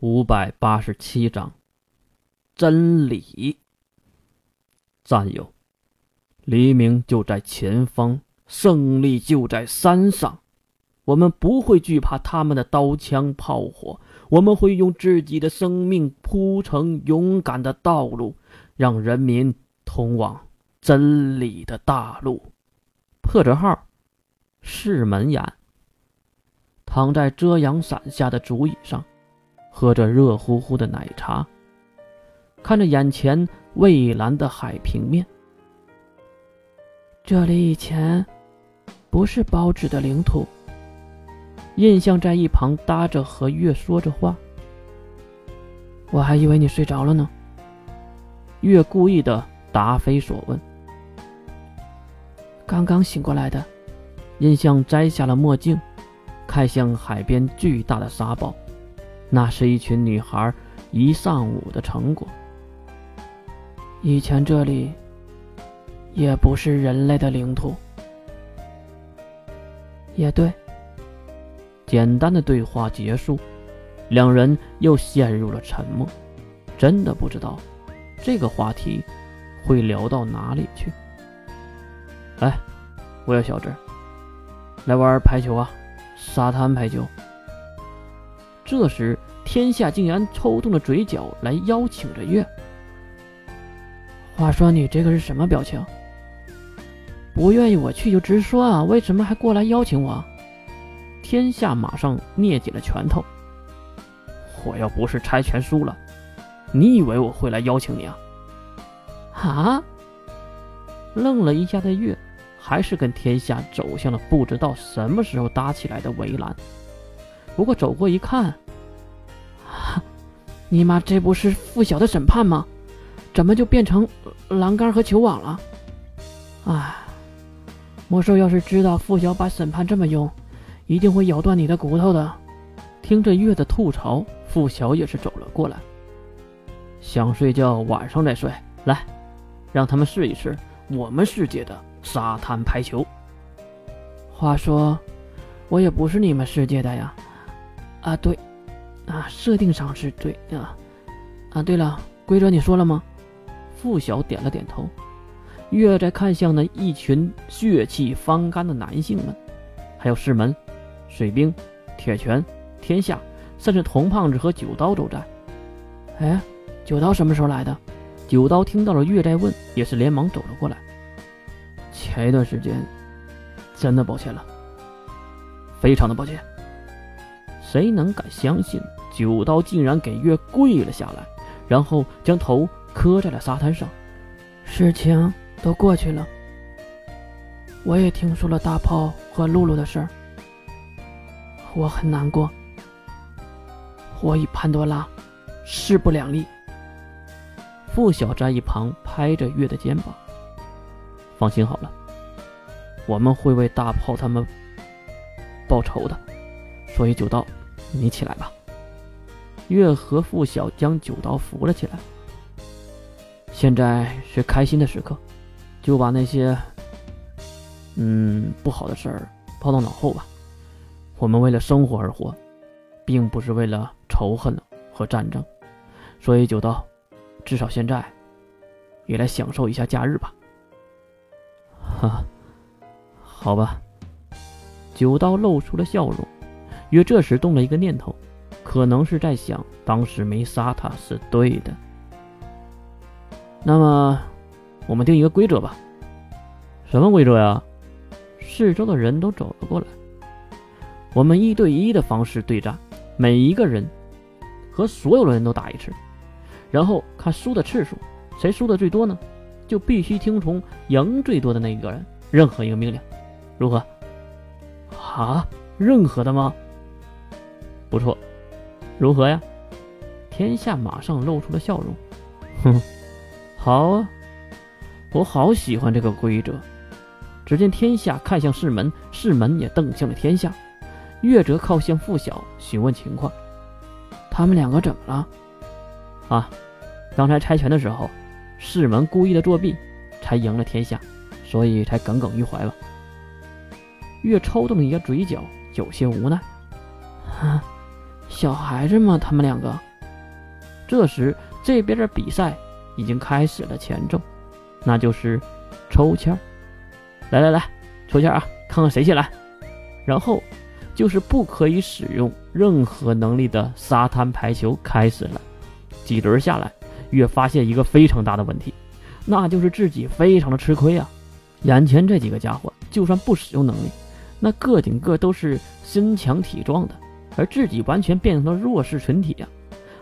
五百八十七章，真理。战友，黎明就在前方，胜利就在山上。我们不会惧怕他们的刀枪炮火，我们会用自己的生命铺成勇敢的道路，让人民通往真理的大路。破折号，是门眼。躺在遮阳伞下的竹椅上。喝着热乎乎的奶茶，看着眼前蔚蓝的海平面。这里以前不是包纸的领土。印象在一旁搭着和月说着话。我还以为你睡着了呢。月故意的答非所问。刚刚醒过来的。印象摘下了墨镜，看向海边巨大的沙堡。那是一群女孩一上午的成果。以前这里也不是人类的领土。也对。简单的对话结束，两人又陷入了沉默。真的不知道这个话题会聊到哪里去。来，我要小智，来玩排球啊，沙滩排球。这时，天下竟然抽动了嘴角来邀请着月。话说你这个是什么表情？不愿意我去就直说啊，为什么还过来邀请我？天下马上捏紧了拳头。我要不是猜拳输了，你以为我会来邀请你啊？啊！愣了一下的月，还是跟天下走向了不知道什么时候搭起来的围栏。不过走过一看，你妈这不是付晓的审判吗？怎么就变成栏杆和球网了？哎，魔兽要是知道付晓把审判这么用，一定会咬断你的骨头的。听着月的吐槽，付晓也是走了过来。想睡觉，晚上再睡。来，让他们试一试我们世界的沙滩排球。话说，我也不是你们世界的呀。啊对，啊设定上是对啊，啊对了，规则你说了吗？付晓点了点头。月在看向那一群血气方刚的男性们，还有师门、水兵、铁拳、天下，甚至童胖子和九刀都在。哎，九刀什么时候来的？九刀听到了月在问，也是连忙走了过来。前一段时间，真的抱歉了，非常的抱歉。谁能敢相信九刀竟然给月跪了下来，然后将头磕在了沙滩上？事情都过去了，我也听说了大炮和露露的事儿，我很难过。我与潘多拉势不两立。付晓在一旁拍着月的肩膀：“放心好了，我们会为大炮他们报仇的。”所以九刀。你起来吧。月和付晓将九刀扶了起来。现在是开心的时刻，就把那些嗯不好的事儿抛到脑后吧。我们为了生活而活，并不是为了仇恨和战争。所以九刀，至少现在也来享受一下假日吧。哈，好吧。九刀露出了笑容。约这时动了一个念头，可能是在想，当时没杀他是对的。那么，我们定一个规则吧。什么规则呀？四周的人都走了过来。我们一对一的方式对战，每一个人和所有的人都打一次，然后看输的次数，谁输的最多呢，就必须听从赢最多的那一个人任何一个命令，如何？啊？任何的吗？不错，如何呀？天下马上露出了笑容。哼，好啊，我好喜欢这个规则。只见天下看向世门，世门也瞪向了天下。月哲靠向付晓询问情况：他们两个怎么了？啊，刚才拆拳的时候，世门故意的作弊，才赢了天下，所以才耿耿于怀吧。月抽动了一下嘴角，有些无奈。啊。小孩子嘛，他们两个这时，这边的比赛已经开始了前奏，那就是抽签。来来来，抽签啊，看看谁先来。然后就是不可以使用任何能力的沙滩排球开始了。几轮下来，月发现一个非常大的问题，那就是自己非常的吃亏啊。眼前这几个家伙，就算不使用能力，那个顶个都是身强体壮的，而自己完全变成了弱势群体呀。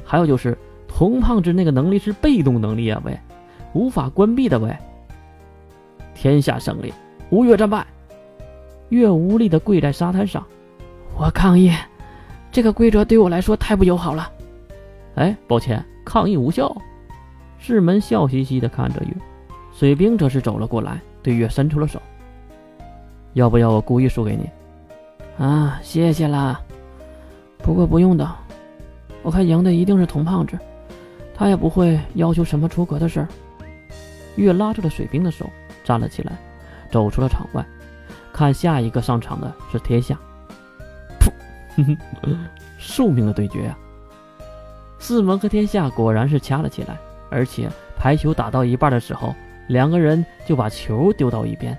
还有就是童胖子那个能力是被动能力啊，喂，无法关闭的喂。天下胜利，吴越战败。月无力的跪在沙滩上，我抗议，这个规则对我来说太不友好了。哎，抱歉。抗议无效，世门笑嘻嘻地看着月，水兵则是走了过来，对月伸出了手。要不要我故意输给你？啊，谢谢啦。不过不用的，我看赢的一定是童胖子，他也不会要求什么出格的事儿。月拉住了水兵的手，站了起来，走出了场外，看下一个上场的是天下。噗，宿命的对决啊！四门和天下果然是掐了起来，而且排球打到一半的时候，两个人就把球丢到一边，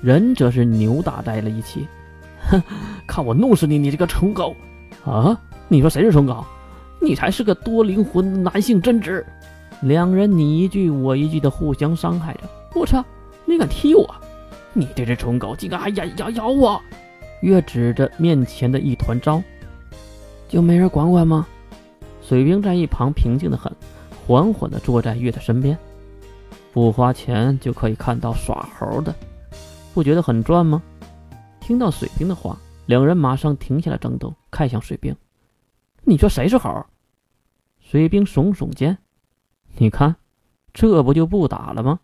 人则是扭打在了一起。哼，看我弄死你，你这个蠢狗！啊，你说谁是虫狗？你才是个多灵魂男性贞子！两人你一句我一句的互相伤害着。我操，你敢踢我？你这只虫狗竟敢还咬咬咬我！月指着面前的一团糟，就没人管管吗？水兵在一旁平静的很，缓缓的坐在月的身边。不花钱就可以看到耍猴的，不觉得很赚吗？听到水兵的话，两人马上停下了争斗，看向水兵：“你说谁是猴？”水兵耸耸肩：“你看，这不就不打了吗？”